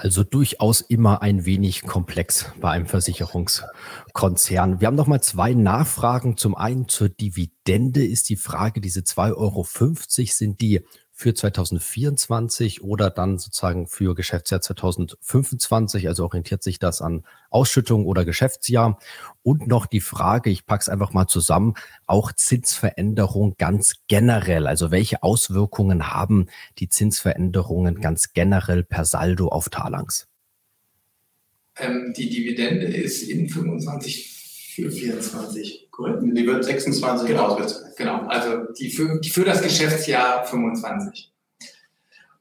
Also durchaus immer ein wenig komplex bei einem Versicherungskonzern. Wir haben noch mal zwei Nachfragen. Zum einen zur Dividende ist die Frage, diese 2,50 Euro, sind die für 2024 oder dann sozusagen für Geschäftsjahr 2025. Also orientiert sich das an Ausschüttung oder Geschäftsjahr. Und noch die Frage, ich packe es einfach mal zusammen, auch Zinsveränderung ganz generell. Also welche Auswirkungen haben die Zinsveränderungen ganz generell per Saldo auf Talangs? Ähm, die Dividende ist in 25 für 24. Korrekt. Die wird 26 genau. ausgezahlt. Genau, also die für, die für das Geschäftsjahr 25.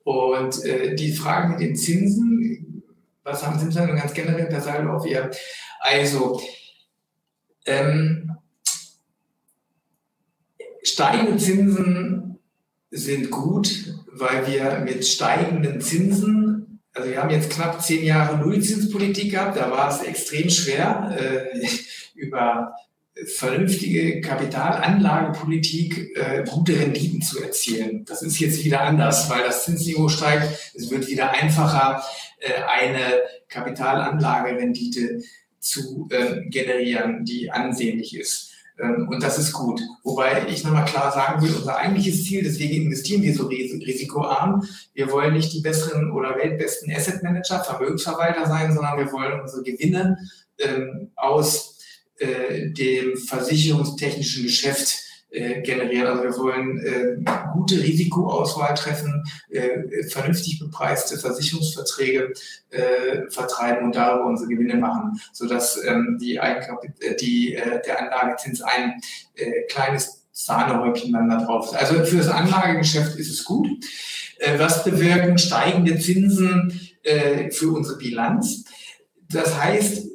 Und äh, die Frage mit den Zinsen, was haben Zinsen ganz generell per Saldo auf ihr? Also, ähm, steigende Zinsen sind gut, weil wir mit steigenden Zinsen also wir haben jetzt knapp zehn Jahre Nullzinspolitik gehabt, da war es extrem schwer, äh, über vernünftige Kapitalanlagepolitik äh, gute Renditen zu erzielen. Das ist jetzt wieder anders, weil das Zinsniveau steigt. Es wird wieder einfacher, äh, eine Kapitalanlagerendite zu äh, generieren, die ansehnlich ist. Ähm, und das ist gut. Wobei ich nochmal klar sagen will, unser eigentliches Ziel, deswegen investieren wir so risikoarm. Wir wollen nicht die besseren oder weltbesten Asset Manager, Vermögensverwalter sein, sondern wir wollen unsere Gewinne ähm, aus äh, dem versicherungstechnischen Geschäft äh, generieren. Also wir wollen äh, gute Risikoauswahl treffen, äh, vernünftig bepreiste Versicherungsverträge äh, vertreiben und darüber unsere Gewinne machen, sodass ähm, die, äh, die, der Anlagezins ein kleines Sahnehäubchen dann da drauf ist. Also für das Anlagegeschäft ist es gut. Was bewirken steigende Zinsen für unsere Bilanz? Das heißt,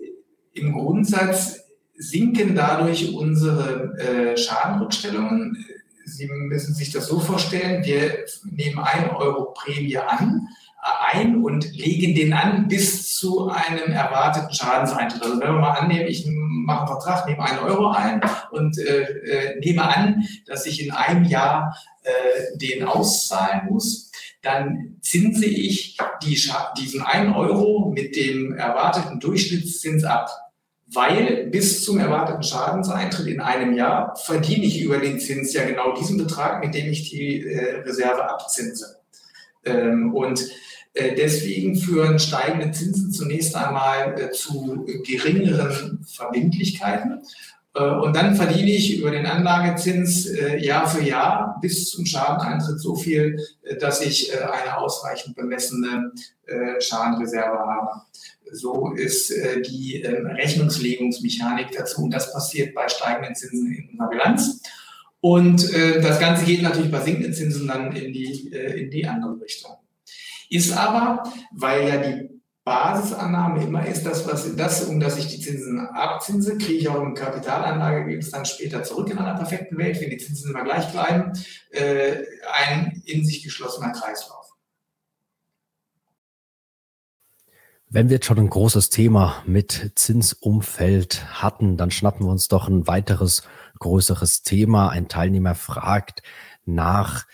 im Grundsatz sinken dadurch unsere äh, Schadenrückstellungen. Sie müssen sich das so vorstellen, wir nehmen ein Euro Prämie an, äh, ein und legen den an bis zu einem erwarteten Schadenseintritt. Also wenn wir mal annehmen, ich mache einen Vertrag, nehme einen Euro ein und äh, äh, nehme an, dass ich in einem Jahr äh, den auszahlen muss, dann zinse ich die, diesen einen Euro mit dem erwarteten Durchschnittszins ab weil bis zum erwarteten Schadenseintritt in einem Jahr verdiene ich über den Zins ja genau diesen Betrag, mit dem ich die äh, Reserve abzinse. Ähm, und äh, deswegen führen steigende Zinsen zunächst einmal äh, zu geringeren Verbindlichkeiten. Und dann verdiene ich über den Anlagezins Jahr für Jahr bis zum Schadeneintritt so viel, dass ich eine ausreichend bemessene Schadenreserve habe. So ist äh, die ähm, Rechnungslegungsmechanik dazu. Und das passiert bei steigenden Zinsen in unserer Bilanz. Und äh, das Ganze geht natürlich bei sinkenden Zinsen dann in die, äh, in die andere Richtung. Ist aber, weil ja die Basisannahme immer ist, dass was das, um dass ich die Zinsen abzinse, kriege ich auch im es dann später zurück in einer perfekten Welt, wenn die Zinsen immer gleich bleiben, ein in sich geschlossener Kreislauf. Wenn wir jetzt schon ein großes Thema mit Zinsumfeld hatten, dann schnappen wir uns doch ein weiteres größeres Thema. Ein Teilnehmer fragt nach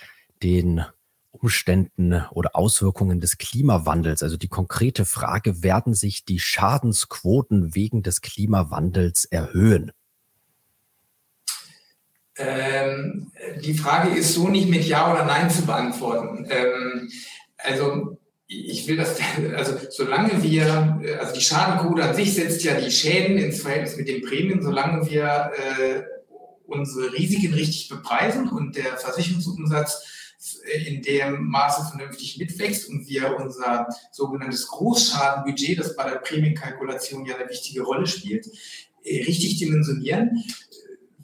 den Umständen oder Auswirkungen des Klimawandels. Also die konkrete Frage, werden sich die Schadensquoten wegen des Klimawandels erhöhen? Ähm, die Frage ist so nicht mit Ja oder Nein zu beantworten. Ähm, also ich will das, also solange wir, also die Schadenquote an sich setzt ja die Schäden ins Verhältnis mit den Prämien, solange wir äh, unsere Risiken richtig bepreisen und der Versicherungsumsatz in dem Maße vernünftig mitwächst und wir unser sogenanntes Großschadenbudget, das bei der Prämienkalkulation ja eine wichtige Rolle spielt, äh, richtig dimensionieren,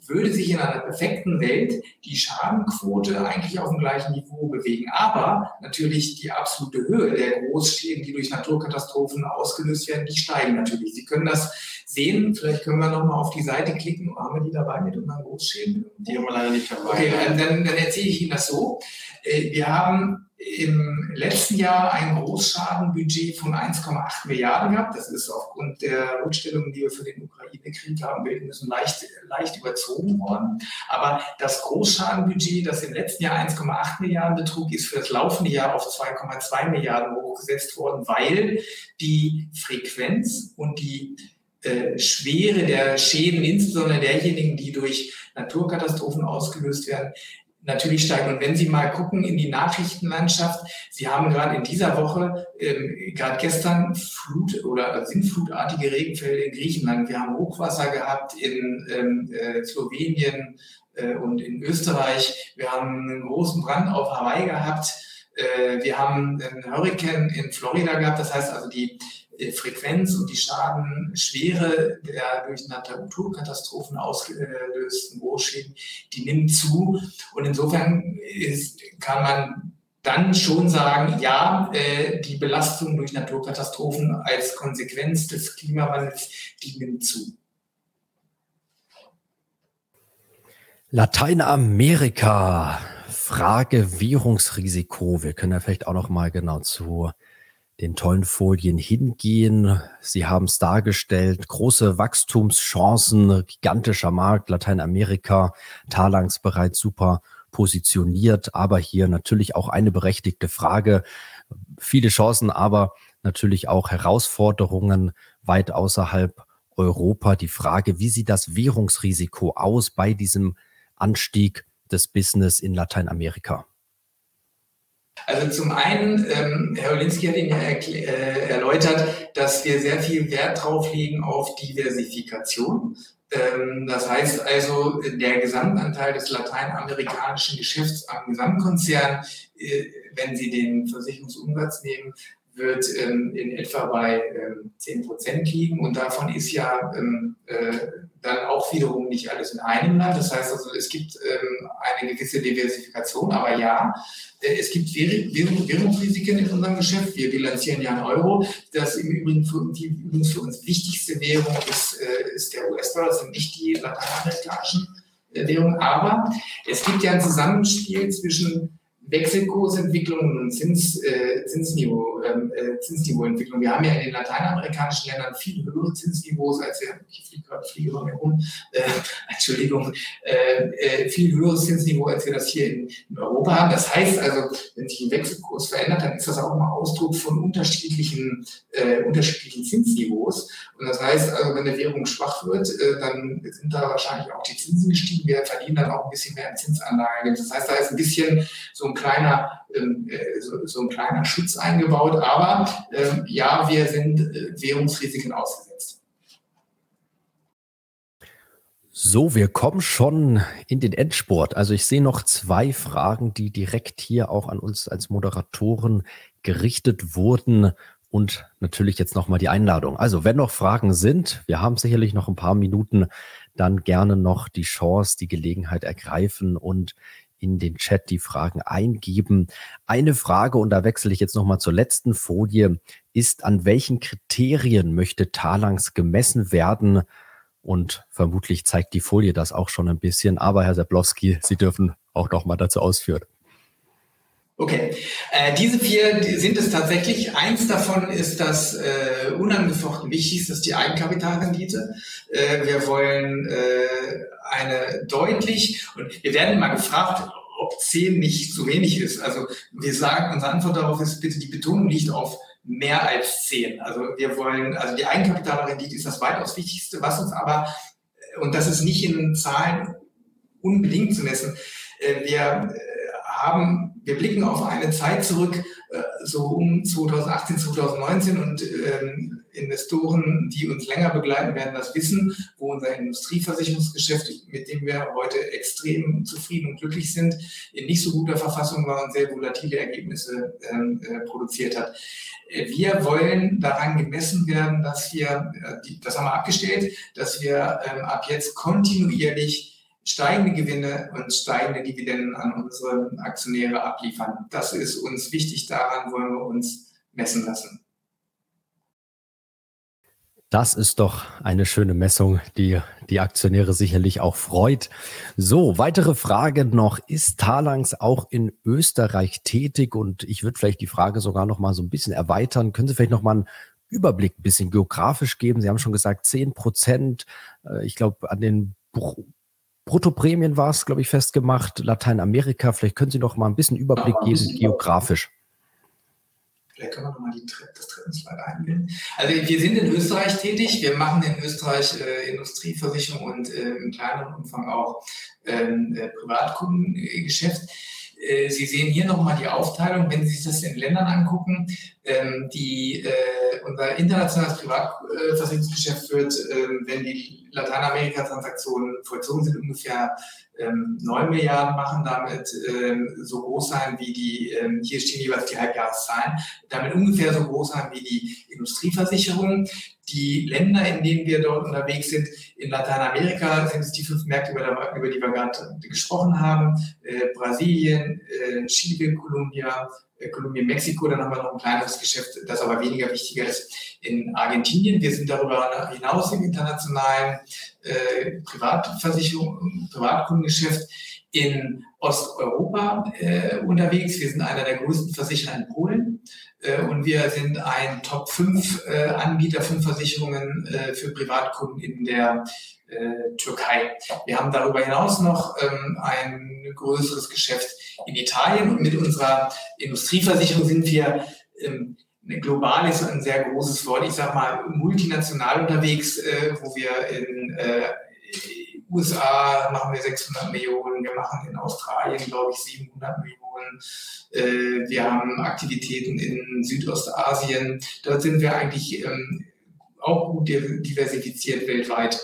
würde sich in einer perfekten Welt die Schadenquote eigentlich auf dem gleichen Niveau bewegen. Aber natürlich die absolute Höhe der Großschäden, die durch Naturkatastrophen ausgelöst werden, die steigen natürlich. Sie können das sehen. Vielleicht können wir nochmal auf die Seite klicken. Haben wir die dabei mit unseren Großschäden? Die haben wir leider nicht dabei. Okay, dann, dann erzähle ich Ihnen das so. Äh, wir haben im letzten Jahr ein Großschadenbudget von 1,8 Milliarden gehabt. Das ist aufgrund der Rückstellungen, die wir für den Ukraine-Krieg haben bilden müssen, leicht, leicht überzogen worden. Aber das Großschadenbudget, das im letzten Jahr 1,8 Milliarden betrug, ist für das laufende Jahr auf 2,2 Milliarden hochgesetzt worden, weil die Frequenz und die äh, Schwere der Schäden, insbesondere derjenigen, die durch Naturkatastrophen ausgelöst werden, natürlich steigen. Und wenn Sie mal gucken in die Nachrichtenlandschaft, Sie haben gerade in dieser Woche, ähm, gerade gestern Flut oder sinnflutartige Regenfälle in Griechenland. Wir haben Hochwasser gehabt in ähm, äh, Slowenien äh, und in Österreich. Wir haben einen großen Brand auf Hawaii gehabt. Äh, wir haben einen Hurricane in Florida gehabt. Das heißt also, die Frequenz und die Schadenschwere der durch Naturkatastrophen ausgelösten Großschäden, die nimmt zu. Und insofern ist, kann man dann schon sagen, ja, äh, die Belastung durch Naturkatastrophen als Konsequenz des Klimawandels, die nimmt zu. Lateinamerika, Frage Währungsrisiko. Wir können ja vielleicht auch noch mal genau zu den tollen Folien hingehen. Sie haben es dargestellt, große Wachstumschancen, gigantischer Markt, Lateinamerika, Talangs bereits super positioniert, aber hier natürlich auch eine berechtigte Frage. Viele Chancen, aber natürlich auch Herausforderungen weit außerhalb Europa. Die Frage, wie sieht das Währungsrisiko aus bei diesem Anstieg des Business in Lateinamerika? Also zum einen, ähm, Herr Olinski hat Ihnen ja äh, erläutert, dass wir sehr viel Wert drauf legen auf Diversifikation. Ähm, das heißt also, der Gesamtanteil des lateinamerikanischen Geschäfts am Gesamtkonzern, äh, wenn Sie den Versicherungsumsatz nehmen, wird ähm, in etwa bei ähm, 10 Prozent liegen. Und davon ist ja ähm, äh, dann auch wiederum nicht alles in einem Land. Das heißt also, es gibt ähm, eine gewisse Diversifikation. Aber ja, äh, es gibt Währung, Währungsrisiken in unserem Geschäft. Wir bilanzieren ja einen Euro. Das im Übrigen für, die übrigens für uns wichtigste Währung ist, äh, ist der US-Dollar. Das sind nicht die lateinamerikanischen äh, Währungen. Aber es gibt ja ein Zusammenspiel zwischen Wechselkursentwicklung und Zins, äh, Zinsniveau, ähm, äh, Zinsniveauentwicklung. Wir haben ja in den lateinamerikanischen Ländern viel höhere Zinsniveaus als wir, ich fliege gerade fliege über mir rum, äh, Entschuldigung, äh, äh, viel höheres Zinsniveau, als wir das hier in, in, Europa haben. Das heißt also, wenn sich ein Wechselkurs verändert, dann ist das auch immer Ausdruck von unterschiedlichen, äh, unterschiedlichen Zinsniveaus. Und das heißt also, wenn eine Währung schwach wird, dann sind da wahrscheinlich auch die Zinsen gestiegen. Wir verdienen dann auch ein bisschen mehr in Zinsanlagen. Das heißt, da ist ein bisschen so ein kleiner, ähm, äh, so, so, ein kleiner Schutz eingebaut. Aber ähm, ja, wir sind äh, Währungsrisiken ausgesetzt. So, wir kommen schon in den Endsport. Also ich sehe noch zwei Fragen, die direkt hier auch an uns als Moderatoren gerichtet wurden und natürlich jetzt nochmal die Einladung. Also wenn noch Fragen sind, wir haben sicherlich noch ein paar Minuten, dann gerne noch die Chance, die Gelegenheit ergreifen und in den Chat die Fragen eingeben. Eine Frage, und da wechsle ich jetzt nochmal zur letzten Folie, ist, an welchen Kriterien möchte Talangs gemessen werden? Und vermutlich zeigt die Folie das auch schon ein bisschen. Aber Herr Seplowski, Sie dürfen auch nochmal dazu ausführen. Okay, äh, diese vier sind es tatsächlich. Eins davon ist das äh, unangefochten wichtigste, ist die Eigenkapitalrendite. Äh, wir wollen äh, eine deutlich, und wir werden immer gefragt, ob 10 nicht zu wenig ist. Also wir sagen, unsere Antwort darauf ist bitte, die Betonung liegt auf mehr als 10. Also wir wollen, also die Eigenkapitalrendite ist das weitaus Wichtigste, was uns aber, und das ist nicht in Zahlen unbedingt zu messen, äh, wir äh, haben wir blicken auf eine Zeit zurück, äh, so um 2018, 2019 und ähm, Investoren, die uns länger begleiten, werden das wissen, wo unser Industrieversicherungsgeschäft, mit dem wir heute extrem zufrieden und glücklich sind, in nicht so guter Verfassung war und sehr volatile Ergebnisse ähm, äh, produziert hat. Äh, wir wollen daran gemessen werden, dass wir, das haben wir abgestellt, dass wir ähm, ab jetzt kontinuierlich steigende Gewinne und steigende Dividenden an unsere Aktionäre abliefern. Das ist uns wichtig, daran wollen wir uns messen lassen. Das ist doch eine schöne Messung, die die Aktionäre sicherlich auch freut. So, weitere Frage noch. Ist Talangs auch in Österreich tätig? Und ich würde vielleicht die Frage sogar noch mal so ein bisschen erweitern. Können Sie vielleicht noch mal einen Überblick ein bisschen geografisch geben? Sie haben schon gesagt, 10 Prozent. Äh, ich glaube, an den Bruttoprämien war es, glaube ich, festgemacht. Lateinamerika, vielleicht können Sie noch mal ein bisschen Überblick geben, geografisch. Vielleicht können wir noch mal die, das Treppenslide einblenden. Also wir sind in Österreich tätig. Wir machen in Österreich äh, Industrieversicherung und äh, im kleineren Umfang auch ähm, äh, Privatkundengeschäft. Äh, Sie sehen hier nochmal die Aufteilung, wenn Sie sich das in Ländern angucken. Ähm, die, äh, unser internationales Privatversicherungsgeschäft wird, äh, wenn die Lateinamerika-Transaktionen vollzogen sind, ungefähr ähm, 9 Milliarden machen, damit ähm, so groß sein wie die, ähm, hier stehen jeweils die Halbjahreszahlen, damit ungefähr so groß sein wie die Industrieversicherung. Die Länder, in denen wir dort unterwegs sind, in Lateinamerika sind es die fünf Märkte, über, die wir gerade gesprochen haben. Äh, Brasilien, äh, Chile, Kolumbia, äh, Kolumbien, Mexiko. Dann haben wir noch ein kleineres Geschäft, das aber weniger wichtiger ist, in Argentinien. Wir sind darüber hinaus im internationalen äh, Privatversicherung, Privatkundengeschäft in Osteuropa äh, unterwegs. Wir sind einer der größten Versicherer in Polen äh, und wir sind ein Top 5 äh, Anbieter von Versicherungen äh, für Privatkunden in der äh, Türkei. Wir haben darüber hinaus noch ähm, ein größeres Geschäft in Italien und mit unserer Industrieversicherung sind wir ähm, global ist ein sehr großes Wort, ich sage mal multinational unterwegs, äh, wo wir in USA machen wir 600 Millionen, wir machen in Australien, glaube ich, 700 Millionen. Äh, wir haben Aktivitäten in Südostasien. Dort sind wir eigentlich ähm, auch gut diversifiziert weltweit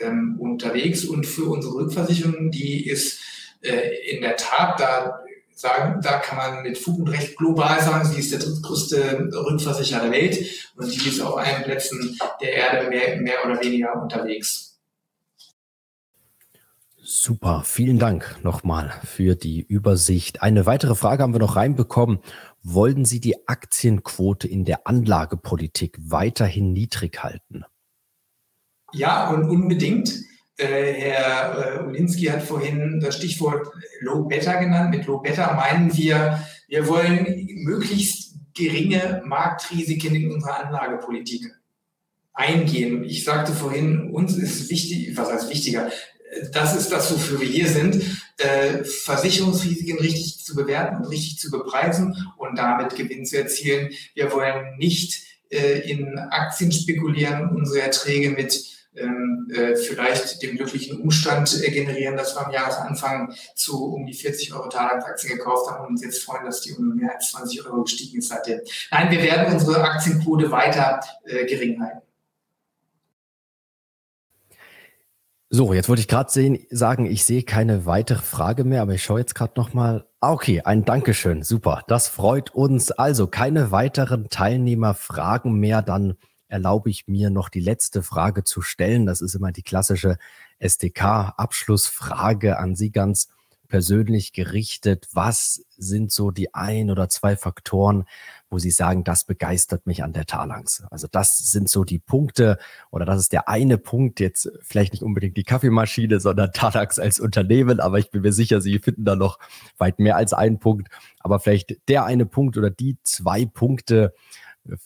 ähm, unterwegs. Und für unsere Rückversicherung, die ist äh, in der Tat da sagen, da kann man mit Fug und Recht global sagen, sie ist der drittgrößte Rückversicherer der Welt und die ist auf allen Plätzen der Erde mehr, mehr oder weniger unterwegs. Super, vielen Dank nochmal für die Übersicht. Eine weitere Frage haben wir noch reinbekommen. Wollen Sie die Aktienquote in der Anlagepolitik weiterhin niedrig halten? Ja, und unbedingt. Äh, Herr äh, Ulinski hat vorhin das Stichwort Low Beta genannt. Mit Low Beta meinen wir, wir wollen möglichst geringe Marktrisiken in unserer Anlagepolitik eingehen. Ich sagte vorhin, uns ist wichtig, was heißt wichtiger? Das ist das, wofür wir hier sind, äh, Versicherungsrisiken richtig zu bewerten und richtig zu bepreisen und damit Gewinn zu erzielen. Wir wollen nicht äh, in Aktien spekulieren, unsere Erträge mit ähm, äh, vielleicht dem glücklichen Umstand äh, generieren, dass wir am Jahresanfang zu um die 40 Euro Talandaktien gekauft haben und uns jetzt freuen, dass die um mehr als 20 Euro gestiegen ist seitdem. Nein, wir werden unsere Aktienquote weiter äh, gering halten. So, jetzt wollte ich gerade sagen, ich sehe keine weitere Frage mehr, aber ich schaue jetzt gerade nochmal. Ah, okay, ein Dankeschön. Super, das freut uns. Also keine weiteren Teilnehmerfragen mehr. Dann erlaube ich mir noch die letzte Frage zu stellen. Das ist immer die klassische SDK-Abschlussfrage an Sie ganz persönlich gerichtet. Was sind so die ein oder zwei Faktoren, wo Sie sagen, das begeistert mich an der Talangs. Also das sind so die Punkte oder das ist der eine Punkt, jetzt vielleicht nicht unbedingt die Kaffeemaschine, sondern Talangs als Unternehmen, aber ich bin mir sicher, Sie finden da noch weit mehr als einen Punkt, aber vielleicht der eine Punkt oder die zwei Punkte,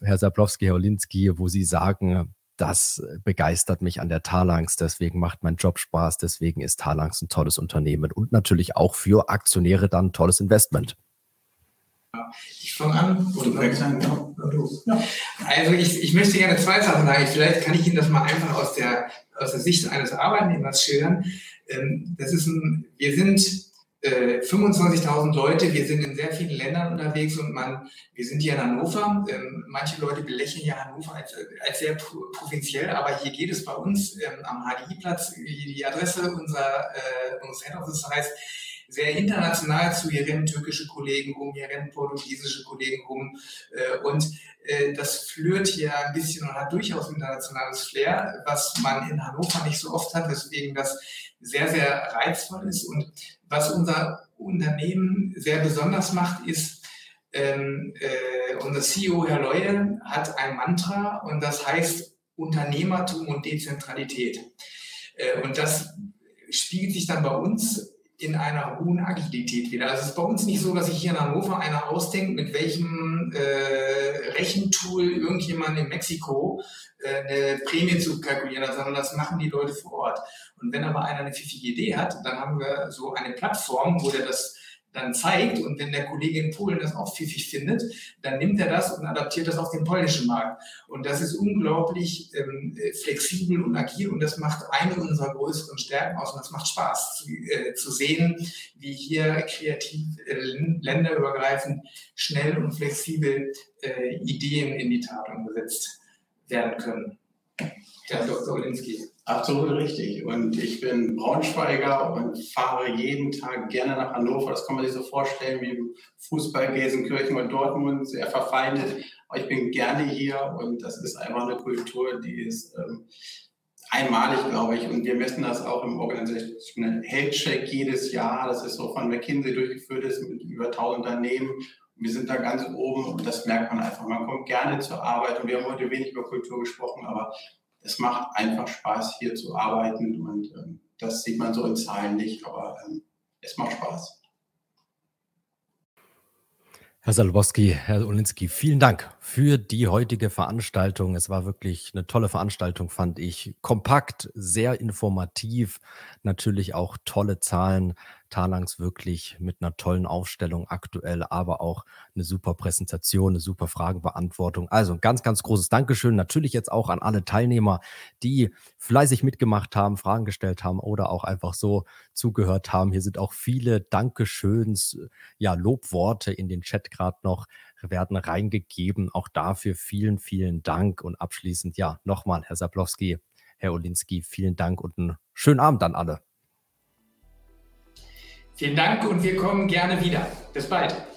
Herr Sablowski, Herr Olinski, wo Sie sagen, das begeistert mich an der Talangs, deswegen macht mein Job Spaß, deswegen ist Talangs ein tolles Unternehmen und natürlich auch für Aktionäre dann ein tolles Investment. Ich fange an. Also ich, ich möchte gerne zwei Sachen sagen. Vielleicht kann ich Ihnen das mal einfach aus der, aus der Sicht eines Arbeitnehmers schildern. Ähm, das ist ein, wir sind äh, 25.000 Leute, wir sind in sehr vielen Ländern unterwegs und man, wir sind hier in Hannover. Ähm, manche Leute belächeln ja Hannover als, als sehr provinziell, aber hier geht es bei uns ähm, am HDI-Platz, die Adresse unserer, äh, unseres Head Office heißt, sehr international zu. Hier rennen türkische Kollegen rum, hier rennen portugiesische Kollegen rum. Äh, und äh, das flöht hier ein bisschen und hat durchaus internationales Flair, was man in Hannover nicht so oft hat, weswegen das sehr, sehr reizvoll ist. Und was unser Unternehmen sehr besonders macht, ist, ähm, äh, unser CEO, Herr Leue, hat ein Mantra und das heißt Unternehmertum und Dezentralität. Äh, und das spiegelt sich dann bei uns in einer hohen Agilität wieder. Also es ist bei uns nicht so, dass sich hier in Hannover einer ausdenkt, mit welchem äh, Rechentool irgendjemand in Mexiko äh, eine Prämie zu kalkulieren hat, sondern das machen die Leute vor Ort. Und wenn aber einer eine pfiffige Idee hat, dann haben wir so eine Plattform, wo der das dann zeigt und wenn der Kollege in Polen das auch pfiffig findet, dann nimmt er das und adaptiert das auf den polnischen Markt. Und das ist unglaublich ähm, flexibel und agil und das macht eine unserer größeren Stärken aus und das macht Spaß zu, äh, zu sehen, wie hier kreativ äh, länderübergreifend schnell und flexibel äh, Ideen in die Tat umgesetzt werden können. Herr Dr. Olinski. Absolut richtig. Und ich bin Braunschweiger und fahre jeden Tag gerne nach Hannover. Das kann man sich so vorstellen wie im Fußball Gelsenkirchen und Dortmund, sehr verfeindet. Aber ich bin gerne hier und das ist einfach eine Kultur, die ist ähm, einmalig, glaube ich. Und wir messen das auch im Organisational Health Check jedes Jahr. Das ist so von McKinsey durchgeführt ist mit über 1000 Unternehmen. Und wir sind da ganz oben und das merkt man einfach. Man kommt gerne zur Arbeit und wir haben heute wenig über Kultur gesprochen, aber es macht einfach Spaß, hier zu arbeiten und ähm, das sieht man so in Zahlen nicht, aber ähm, es macht Spaß. Herr Salbowski, Herr Olinski, vielen Dank für die heutige Veranstaltung. Es war wirklich eine tolle Veranstaltung, fand ich. Kompakt, sehr informativ, natürlich auch tolle Zahlen. Talangs wirklich mit einer tollen Aufstellung aktuell, aber auch eine super Präsentation, eine super Fragenbeantwortung. Also ein ganz, ganz großes Dankeschön. Natürlich jetzt auch an alle Teilnehmer, die fleißig mitgemacht haben, Fragen gestellt haben oder auch einfach so zugehört haben. Hier sind auch viele Dankeschöns, ja, Lobworte in den Chat gerade noch werden reingegeben. Auch dafür vielen, vielen Dank. Und abschließend, ja, nochmal, Herr Sablowski, Herr Olinski, vielen Dank und einen schönen Abend an alle. Vielen Dank und wir kommen gerne wieder. Bis bald.